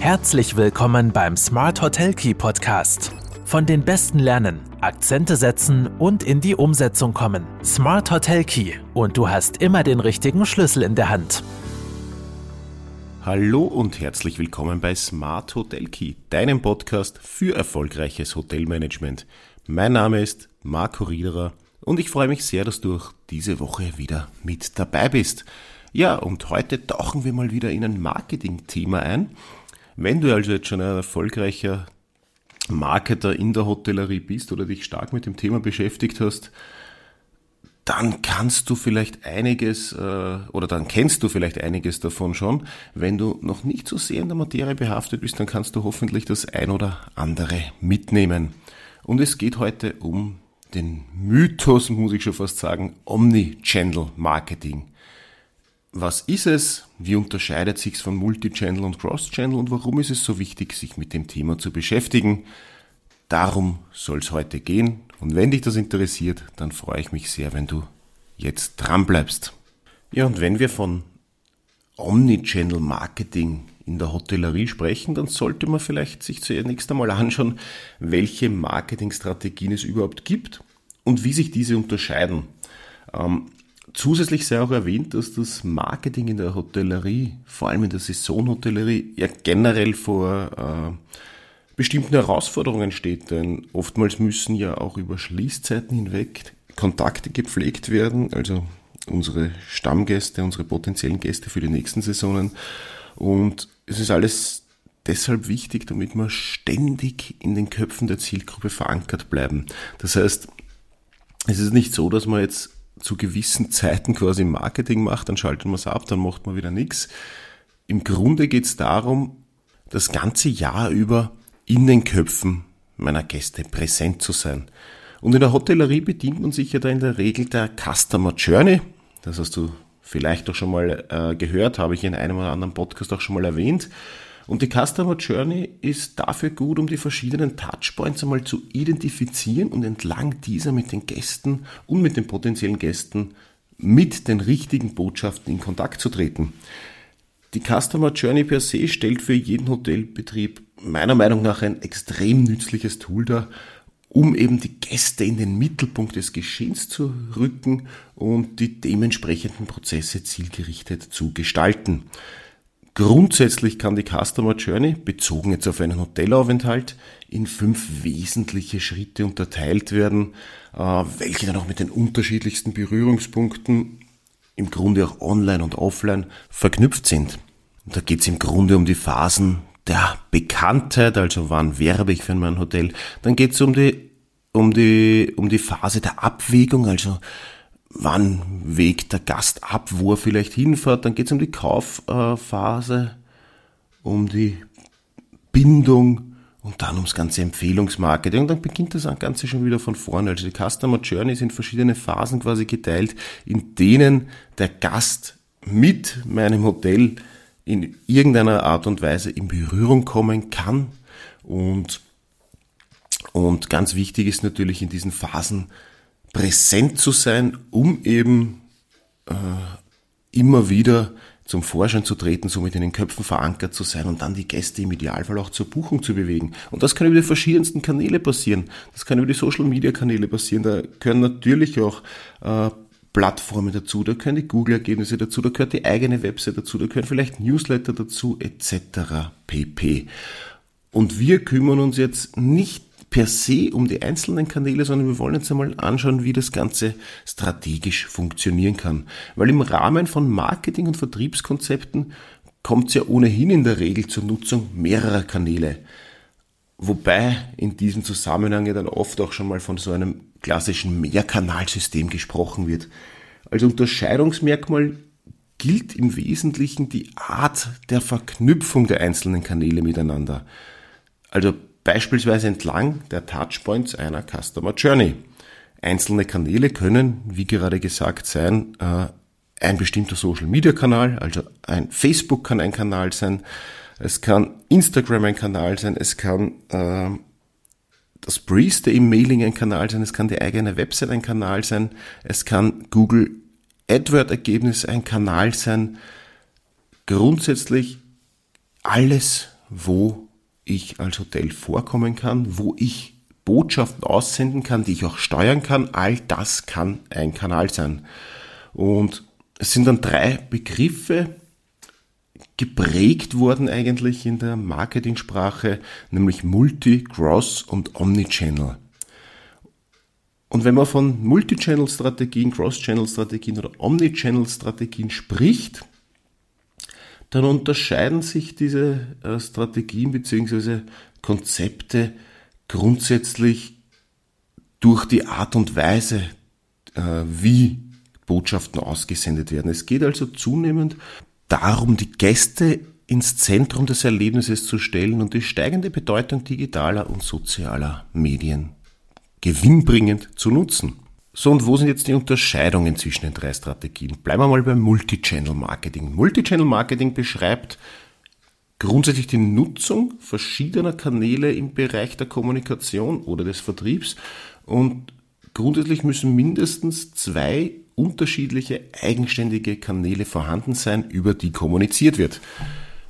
Herzlich willkommen beim Smart Hotel Key Podcast. Von den Besten lernen, Akzente setzen und in die Umsetzung kommen. Smart Hotel Key und du hast immer den richtigen Schlüssel in der Hand. Hallo und herzlich willkommen bei Smart Hotel Key, deinem Podcast für erfolgreiches Hotelmanagement. Mein Name ist Marco Riederer und ich freue mich sehr, dass du auch diese Woche wieder mit dabei bist. Ja, und heute tauchen wir mal wieder in ein Marketing-Thema ein. Wenn du also jetzt schon ein erfolgreicher Marketer in der Hotellerie bist oder dich stark mit dem Thema beschäftigt hast, dann kannst du vielleicht einiges äh, oder dann kennst du vielleicht einiges davon schon. Wenn du noch nicht so sehr in der Materie behaftet bist, dann kannst du hoffentlich das ein oder andere mitnehmen. Und es geht heute um den Mythos, muss ich schon fast sagen, Omni-Channel Marketing. Was ist es? Wie unterscheidet sich es von Multichannel und Cross-Channel und warum ist es so wichtig, sich mit dem Thema zu beschäftigen? Darum soll es heute gehen. Und wenn dich das interessiert, dann freue ich mich sehr, wenn du jetzt dran bleibst. Ja, und wenn wir von Omnichannel Marketing in der Hotellerie sprechen, dann sollte man vielleicht sich zunächst einmal anschauen, welche Marketingstrategien es überhaupt gibt und wie sich diese unterscheiden. Ähm, zusätzlich sei auch erwähnt, dass das Marketing in der Hotellerie, vor allem in der Saisonhotellerie, ja generell vor äh, bestimmten Herausforderungen steht, denn oftmals müssen ja auch über Schließzeiten hinweg Kontakte gepflegt werden, also unsere Stammgäste, unsere potenziellen Gäste für die nächsten Saisonen. Und es ist alles deshalb wichtig, damit wir ständig in den Köpfen der Zielgruppe verankert bleiben. Das heißt, es ist nicht so, dass man jetzt zu gewissen Zeiten quasi Marketing macht, dann schaltet man es ab, dann macht man wieder nichts. Im Grunde geht es darum, das ganze Jahr über in den Köpfen meiner Gäste präsent zu sein. Und in der Hotellerie bedient man sich ja da in der Regel der Customer Journey. Das hast du vielleicht auch schon mal äh, gehört, habe ich in einem oder anderen Podcast auch schon mal erwähnt. Und die Customer Journey ist dafür gut, um die verschiedenen Touchpoints einmal zu identifizieren und entlang dieser mit den Gästen und mit den potenziellen Gästen mit den richtigen Botschaften in Kontakt zu treten. Die Customer Journey per se stellt für jeden Hotelbetrieb meiner Meinung nach ein extrem nützliches Tool dar, um eben die Gäste in den Mittelpunkt des Geschehens zu rücken und die dementsprechenden Prozesse zielgerichtet zu gestalten. Grundsätzlich kann die Customer Journey, bezogen jetzt auf einen Hotelaufenthalt, in fünf wesentliche Schritte unterteilt werden, äh, welche dann auch mit den unterschiedlichsten Berührungspunkten im Grunde auch online und offline verknüpft sind. Und da geht es im Grunde um die Phasen der Bekanntheit, also wann werbe ich für mein Hotel. Dann geht es um die, um, die, um die Phase der Abwägung, also wann wägt der Gast ab, wo er vielleicht hinfährt. Dann geht es um die Kaufphase, um die Bindung und dann ums ganze Empfehlungsmarketing. Und dann beginnt das Ganze schon wieder von vorne. Also die Customer Journey sind verschiedene Phasen quasi geteilt, in denen der Gast mit meinem Hotel in irgendeiner Art und Weise in Berührung kommen kann. Und, und ganz wichtig ist natürlich in diesen Phasen präsent zu sein, um eben äh, immer wieder zum Vorschein zu treten, somit in den Köpfen verankert zu sein und dann die Gäste im Idealfall auch zur Buchung zu bewegen. Und das kann über die verschiedensten Kanäle passieren. Das kann über die Social Media Kanäle passieren. Da können natürlich auch äh, Plattformen dazu, da gehören die Google-Ergebnisse dazu, da gehört die eigene Website dazu, da gehören vielleicht Newsletter dazu, etc. pp. Und wir kümmern uns jetzt nicht per se um die einzelnen Kanäle, sondern wir wollen uns einmal anschauen, wie das Ganze strategisch funktionieren kann. Weil im Rahmen von Marketing- und Vertriebskonzepten kommt es ja ohnehin in der Regel zur Nutzung mehrerer Kanäle. Wobei in diesem Zusammenhang ja dann oft auch schon mal von so einem klassischen Mehrkanalsystem gesprochen wird. Als Unterscheidungsmerkmal gilt im Wesentlichen die Art der Verknüpfung der einzelnen Kanäle miteinander. Also beispielsweise entlang der Touchpoints einer Customer Journey. Einzelne Kanäle können, wie gerade gesagt, sein äh, ein bestimmter Social-Media-Kanal, also ein Facebook kann ein Kanal sein, es kann Instagram ein Kanal sein, es kann äh, das Breeze der E-Mailing ein Kanal sein, es kann die eigene Website ein Kanal sein, es kann Google AdWord-Ergebnis ein Kanal sein. Grundsätzlich alles, wo ich als Hotel vorkommen kann, wo ich Botschaften aussenden kann, die ich auch steuern kann. All das kann ein Kanal sein. Und es sind dann drei Begriffe geprägt worden eigentlich in der Marketingsprache, nämlich Multi, Cross und Omnichannel. Und wenn man von Multichannel-Strategien, Cross-Channel-Strategien oder Omnichannel-Strategien spricht, dann unterscheiden sich diese äh, Strategien bzw. Konzepte grundsätzlich durch die Art und Weise, äh, wie Botschaften ausgesendet werden. Es geht also zunehmend darum, die Gäste ins Zentrum des Erlebnisses zu stellen und die steigende Bedeutung digitaler und sozialer Medien gewinnbringend zu nutzen. So, und wo sind jetzt die Unterscheidungen zwischen den drei Strategien? Bleiben wir mal beim Multichannel Marketing. Multichannel Marketing beschreibt grundsätzlich die Nutzung verschiedener Kanäle im Bereich der Kommunikation oder des Vertriebs und grundsätzlich müssen mindestens zwei unterschiedliche eigenständige Kanäle vorhanden sein, über die kommuniziert wird.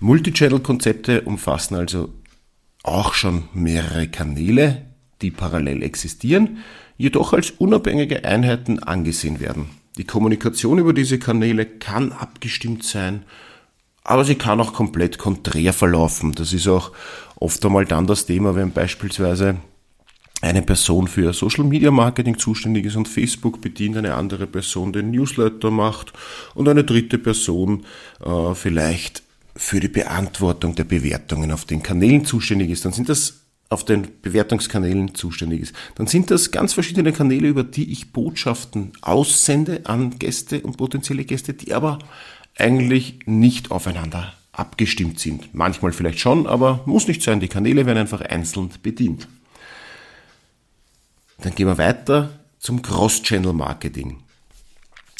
Multichannel-Konzepte umfassen also auch schon mehrere Kanäle, die parallel existieren jedoch als unabhängige Einheiten angesehen werden. Die Kommunikation über diese Kanäle kann abgestimmt sein, aber sie kann auch komplett konträr verlaufen. Das ist auch oft einmal dann das Thema, wenn beispielsweise eine Person für Social Media Marketing zuständig ist und Facebook bedient, eine andere Person den Newsletter macht und eine dritte Person äh, vielleicht für die Beantwortung der Bewertungen auf den Kanälen zuständig ist. Dann sind das auf den Bewertungskanälen zuständig ist, dann sind das ganz verschiedene Kanäle, über die ich Botschaften aussende an Gäste und potenzielle Gäste, die aber eigentlich nicht aufeinander abgestimmt sind. Manchmal vielleicht schon, aber muss nicht sein. Die Kanäle werden einfach einzeln bedient. Dann gehen wir weiter zum Cross-Channel-Marketing.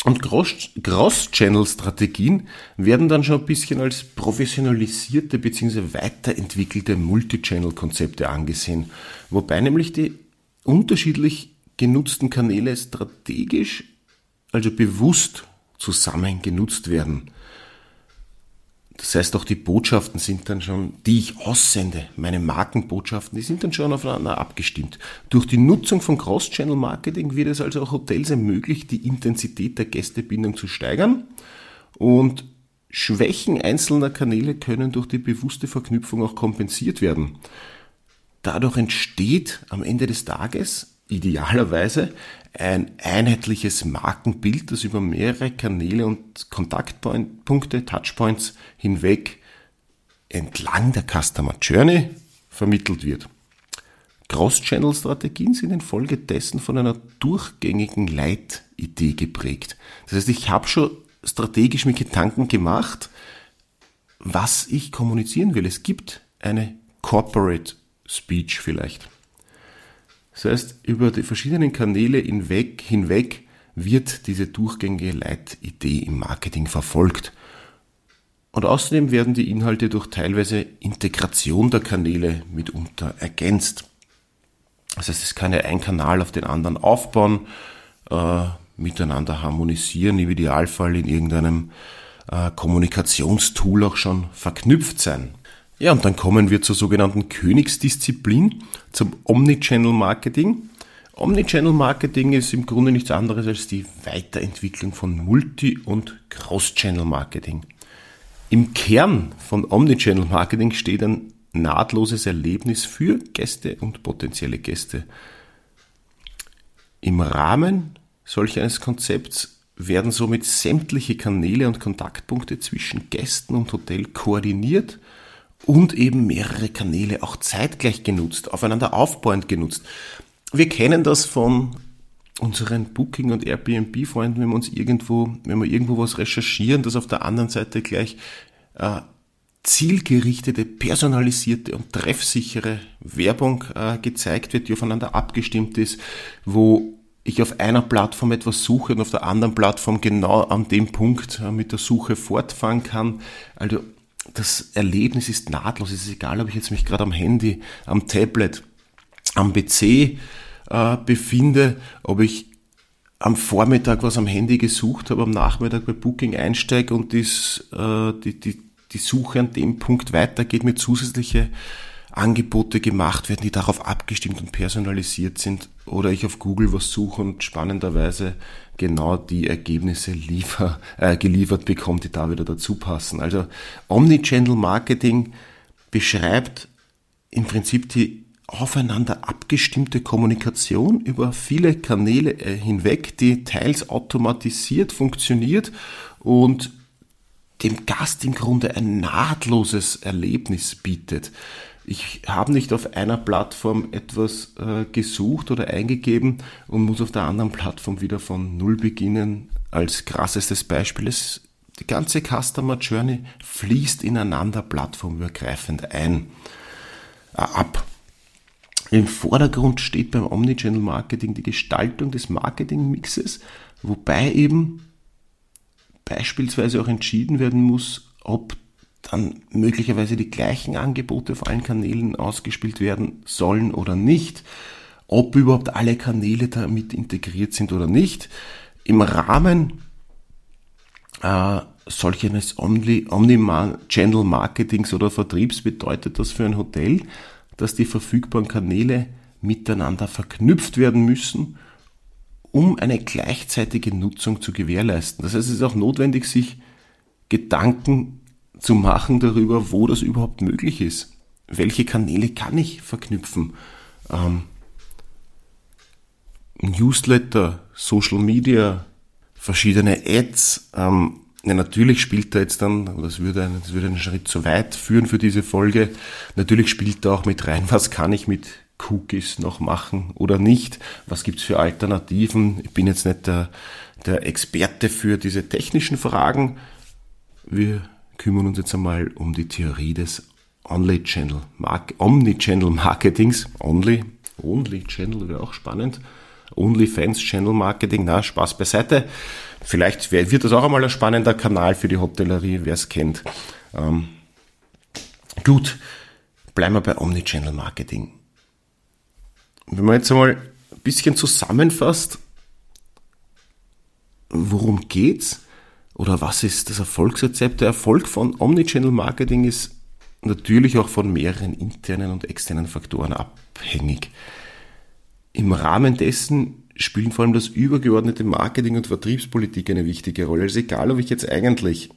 Und Cross-Channel-Strategien werden dann schon ein bisschen als professionalisierte bzw. weiterentwickelte Multi-Channel-Konzepte angesehen, wobei nämlich die unterschiedlich genutzten Kanäle strategisch, also bewusst zusammen genutzt werden. Das heißt, auch die Botschaften sind dann schon, die ich aussende, meine Markenbotschaften, die sind dann schon aufeinander abgestimmt. Durch die Nutzung von Cross-Channel-Marketing wird es also auch Hotels ermöglicht, die Intensität der Gästebindung zu steigern und Schwächen einzelner Kanäle können durch die bewusste Verknüpfung auch kompensiert werden. Dadurch entsteht am Ende des Tages idealerweise ein einheitliches Markenbild, das über mehrere Kanäle und Kontaktpunkte, Touchpoints hinweg entlang der Customer Journey vermittelt wird. Cross-Channel-Strategien sind infolgedessen von einer durchgängigen Leitidee geprägt. Das heißt, ich habe schon strategisch mir Gedanken gemacht, was ich kommunizieren will. Es gibt eine Corporate Speech vielleicht. Das heißt, über die verschiedenen Kanäle hinweg, hinweg wird diese durchgängige Leitidee im Marketing verfolgt. Und außerdem werden die Inhalte durch teilweise Integration der Kanäle mitunter ergänzt. Das heißt, es kann ja ein Kanal auf den anderen aufbauen, äh, miteinander harmonisieren, im Idealfall in irgendeinem äh, Kommunikationstool auch schon verknüpft sein. Ja, und dann kommen wir zur sogenannten Königsdisziplin, zum Omnichannel Marketing. Omnichannel Marketing ist im Grunde nichts anderes als die Weiterentwicklung von Multi- und Cross-Channel Marketing. Im Kern von Omnichannel Marketing steht ein nahtloses Erlebnis für Gäste und potenzielle Gäste. Im Rahmen solch eines Konzepts werden somit sämtliche Kanäle und Kontaktpunkte zwischen Gästen und Hotel koordiniert und eben mehrere Kanäle auch zeitgleich genutzt, aufeinander aufbauend genutzt. Wir kennen das von unseren Booking- und Airbnb-Freunden, wenn wir uns irgendwo, wenn wir irgendwo was recherchieren, dass auf der anderen Seite gleich äh, zielgerichtete, personalisierte und treffsichere Werbung äh, gezeigt wird, die aufeinander abgestimmt ist, wo ich auf einer Plattform etwas suche und auf der anderen Plattform genau an dem Punkt äh, mit der Suche fortfahren kann. Also das Erlebnis ist nahtlos. Es ist egal, ob ich jetzt mich gerade am Handy, am Tablet, am PC äh, befinde, ob ich am Vormittag was am Handy gesucht habe, am Nachmittag bei Booking einsteige und dies, äh, die, die, die Suche an dem Punkt weitergeht, mir zusätzliche Angebote gemacht werden, die darauf abgestimmt und personalisiert sind, oder ich auf Google was suche und spannenderweise genau die Ergebnisse liefer, äh, geliefert bekomme, die da wieder dazu passen. Also Omnichannel Marketing beschreibt im Prinzip die aufeinander abgestimmte Kommunikation über viele Kanäle äh, hinweg, die teils automatisiert funktioniert und dem Gast im Grunde ein nahtloses Erlebnis bietet. Ich habe nicht auf einer Plattform etwas äh, gesucht oder eingegeben und muss auf der anderen Plattform wieder von Null beginnen. Als krassestes Beispiel ist, die ganze Customer Journey fließt ineinander plattformübergreifend ein, äh, ab. Im Vordergrund steht beim Omnichannel Marketing die Gestaltung des Marketingmixes, wobei eben beispielsweise auch entschieden werden muss, ob dann möglicherweise die gleichen Angebote auf allen Kanälen ausgespielt werden sollen oder nicht, ob überhaupt alle Kanäle damit integriert sind oder nicht. Im Rahmen äh, solch eines Omni-Channel Marketings oder Vertriebs bedeutet das für ein Hotel, dass die verfügbaren Kanäle miteinander verknüpft werden müssen, um eine gleichzeitige Nutzung zu gewährleisten. Das heißt, es ist auch notwendig, sich Gedanken zu machen darüber, wo das überhaupt möglich ist. Welche Kanäle kann ich verknüpfen? Ähm, Newsletter, Social Media, verschiedene Ads. Ähm, ja, natürlich spielt da jetzt dann, das würde, einen, das würde einen Schritt zu weit führen für diese Folge, natürlich spielt da auch mit rein, was kann ich mit Cookies noch machen oder nicht? Was gibt's für Alternativen? Ich bin jetzt nicht der, der Experte für diese technischen Fragen. Wir kümmern uns jetzt einmal um die Theorie des Only-Channel, Omni-Channel Marketings. Only, Only-Channel wäre auch spannend. Only-Fans-Channel Marketing, na, Spaß beiseite. Vielleicht wird das auch einmal ein spannender Kanal für die Hotellerie, wer es kennt. Ähm, gut, bleiben wir bei Omni-Channel Marketing. Wenn man jetzt einmal ein bisschen zusammenfasst, worum geht's? Oder was ist das Erfolgsrezept? Der Erfolg von Omnichannel Marketing ist natürlich auch von mehreren internen und externen Faktoren abhängig. Im Rahmen dessen spielen vor allem das übergeordnete Marketing und Vertriebspolitik eine wichtige Rolle. Also egal, ob ich jetzt eigentlich,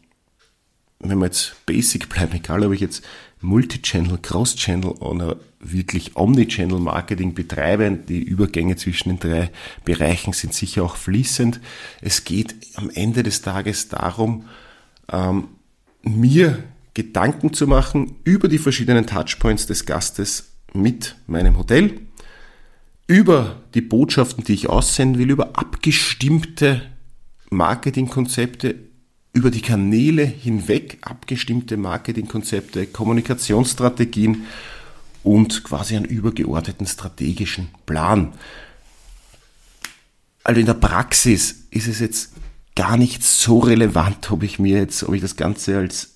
wenn wir jetzt basic bleiben, egal, ob ich jetzt Multichannel, Cross-Channel oder wirklich Omnichannel-Marketing betreiben. Die Übergänge zwischen den drei Bereichen sind sicher auch fließend. Es geht am Ende des Tages darum, ähm, mir Gedanken zu machen über die verschiedenen Touchpoints des Gastes mit meinem Hotel, über die Botschaften, die ich aussenden will, über abgestimmte Marketingkonzepte, über die Kanäle hinweg abgestimmte Marketingkonzepte, Kommunikationsstrategien und quasi einen übergeordneten strategischen Plan. Also in der Praxis ist es jetzt gar nicht so relevant, ob ich mir jetzt, ob ich das Ganze als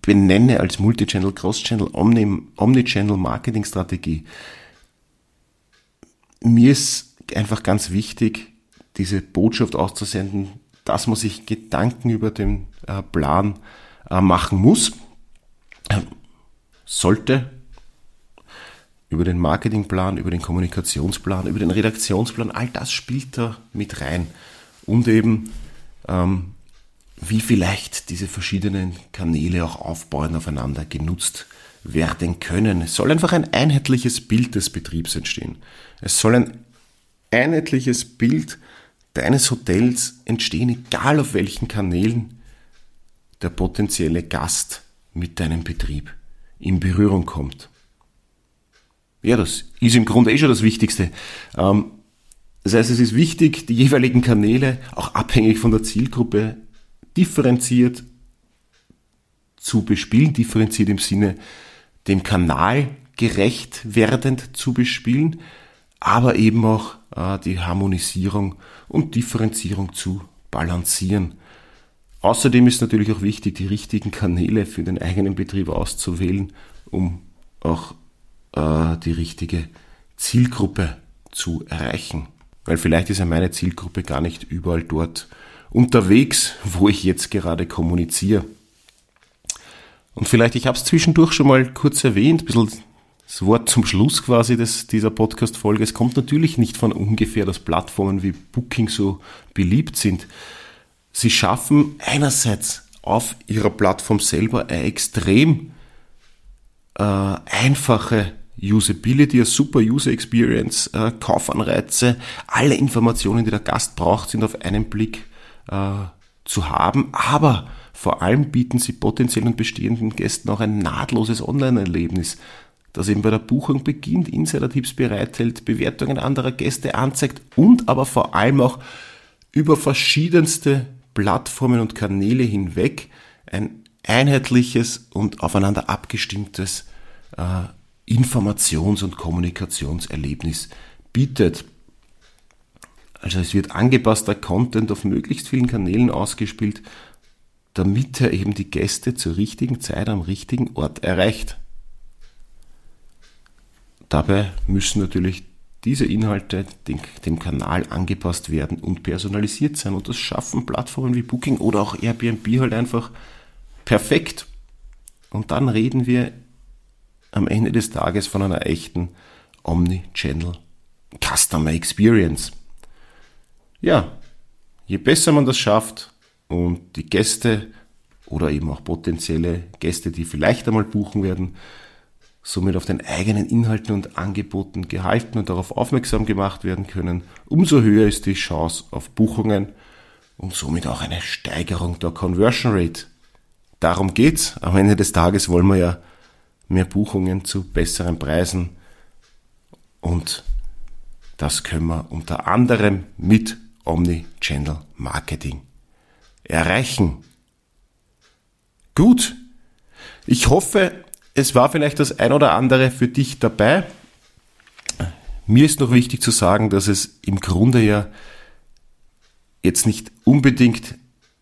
benenne als Multichannel, Cross-Channel, Omni-Channel Marketing Strategie. Mir ist einfach ganz wichtig, diese Botschaft auszusenden, dass man sich Gedanken über den äh, Plan äh, machen muss, sollte, über den Marketingplan, über den Kommunikationsplan, über den Redaktionsplan, all das spielt da mit rein. Und eben, ähm, wie vielleicht diese verschiedenen Kanäle auch aufbauen, aufeinander genutzt werden können. Es soll einfach ein einheitliches Bild des Betriebs entstehen. Es soll ein einheitliches Bild deines Hotels entstehen, egal auf welchen Kanälen der potenzielle Gast mit deinem Betrieb in Berührung kommt. Ja, das ist im Grunde eh schon das Wichtigste. Ähm, das heißt, es ist wichtig, die jeweiligen Kanäle, auch abhängig von der Zielgruppe, differenziert zu bespielen, differenziert im Sinne dem Kanal gerecht werdend zu bespielen, aber eben auch die Harmonisierung und Differenzierung zu balancieren. Außerdem ist natürlich auch wichtig, die richtigen Kanäle für den eigenen Betrieb auszuwählen, um auch äh, die richtige Zielgruppe zu erreichen. Weil vielleicht ist ja meine Zielgruppe gar nicht überall dort unterwegs, wo ich jetzt gerade kommuniziere. Und vielleicht, ich habe es zwischendurch schon mal kurz erwähnt, ein bisschen das Wort zum Schluss quasi des, dieser Podcast-Folge. Es kommt natürlich nicht von ungefähr, dass Plattformen wie Booking so beliebt sind. Sie schaffen einerseits auf ihrer Plattform selber eine extrem äh, einfache Usability, eine super User Experience, äh, Kaufanreize, alle Informationen, die der Gast braucht, sind auf einen Blick äh, zu haben, aber vor allem bieten sie potenziellen und bestehenden Gästen auch ein nahtloses Online-Erlebnis das eben bei der Buchung beginnt, Insider-Tipps bereithält, Bewertungen anderer Gäste anzeigt und aber vor allem auch über verschiedenste Plattformen und Kanäle hinweg ein einheitliches und aufeinander abgestimmtes äh, Informations- und Kommunikationserlebnis bietet. Also es wird angepasster Content auf möglichst vielen Kanälen ausgespielt, damit er eben die Gäste zur richtigen Zeit am richtigen Ort erreicht. Dabei müssen natürlich diese Inhalte dem Kanal angepasst werden und personalisiert sein. Und das schaffen Plattformen wie Booking oder auch Airbnb halt einfach perfekt. Und dann reden wir am Ende des Tages von einer echten Omni-Channel Customer Experience. Ja, je besser man das schafft und die Gäste oder eben auch potenzielle Gäste, die vielleicht einmal buchen werden, somit auf den eigenen Inhalten und Angeboten gehalten und darauf aufmerksam gemacht werden können, umso höher ist die Chance auf Buchungen und somit auch eine Steigerung der Conversion Rate. Darum geht's. Am Ende des Tages wollen wir ja mehr Buchungen zu besseren Preisen und das können wir unter anderem mit Omni-Channel Marketing erreichen. Gut. Ich hoffe, es war vielleicht das ein oder andere für dich dabei. Mir ist noch wichtig zu sagen, dass es im Grunde ja jetzt nicht unbedingt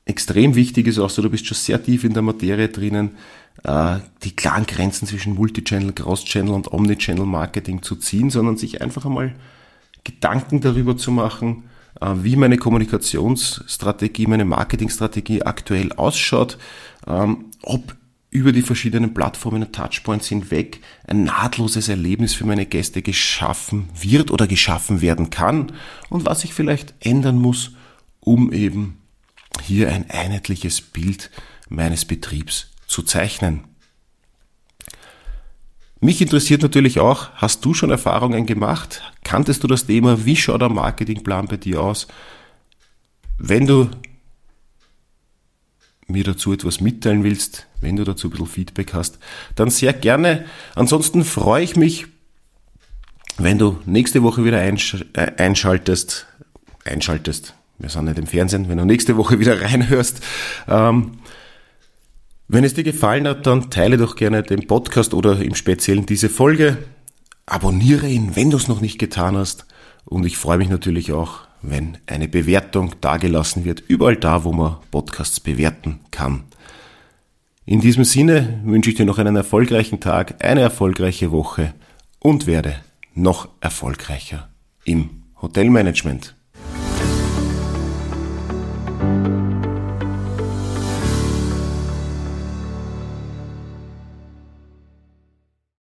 extrem wichtig ist, außer du bist schon sehr tief in der Materie drinnen, äh, die klaren Grenzen zwischen Multichannel, Cross-Channel und Omnichannel Marketing zu ziehen, sondern sich einfach einmal Gedanken darüber zu machen, äh, wie meine Kommunikationsstrategie, meine Marketingstrategie aktuell ausschaut, ähm, ob über die verschiedenen Plattformen und Touchpoints hinweg ein nahtloses Erlebnis für meine Gäste geschaffen wird oder geschaffen werden kann und was ich vielleicht ändern muss, um eben hier ein einheitliches Bild meines Betriebs zu zeichnen. Mich interessiert natürlich auch, hast du schon Erfahrungen gemacht? Kanntest du das Thema? Wie schaut der Marketingplan bei dir aus? Wenn du mir dazu etwas mitteilen willst, wenn du dazu ein bisschen Feedback hast, dann sehr gerne. Ansonsten freue ich mich, wenn du nächste Woche wieder einsch äh, einschaltest, einschaltest, wir sind nicht im Fernsehen, wenn du nächste Woche wieder reinhörst. Ähm, wenn es dir gefallen hat, dann teile doch gerne den Podcast oder im Speziellen diese Folge. Abonniere ihn, wenn du es noch nicht getan hast. Und ich freue mich natürlich auch, wenn eine Bewertung dagelassen wird, überall da, wo man Podcasts bewerten kann. In diesem Sinne wünsche ich dir noch einen erfolgreichen Tag, eine erfolgreiche Woche und werde noch erfolgreicher im Hotelmanagement.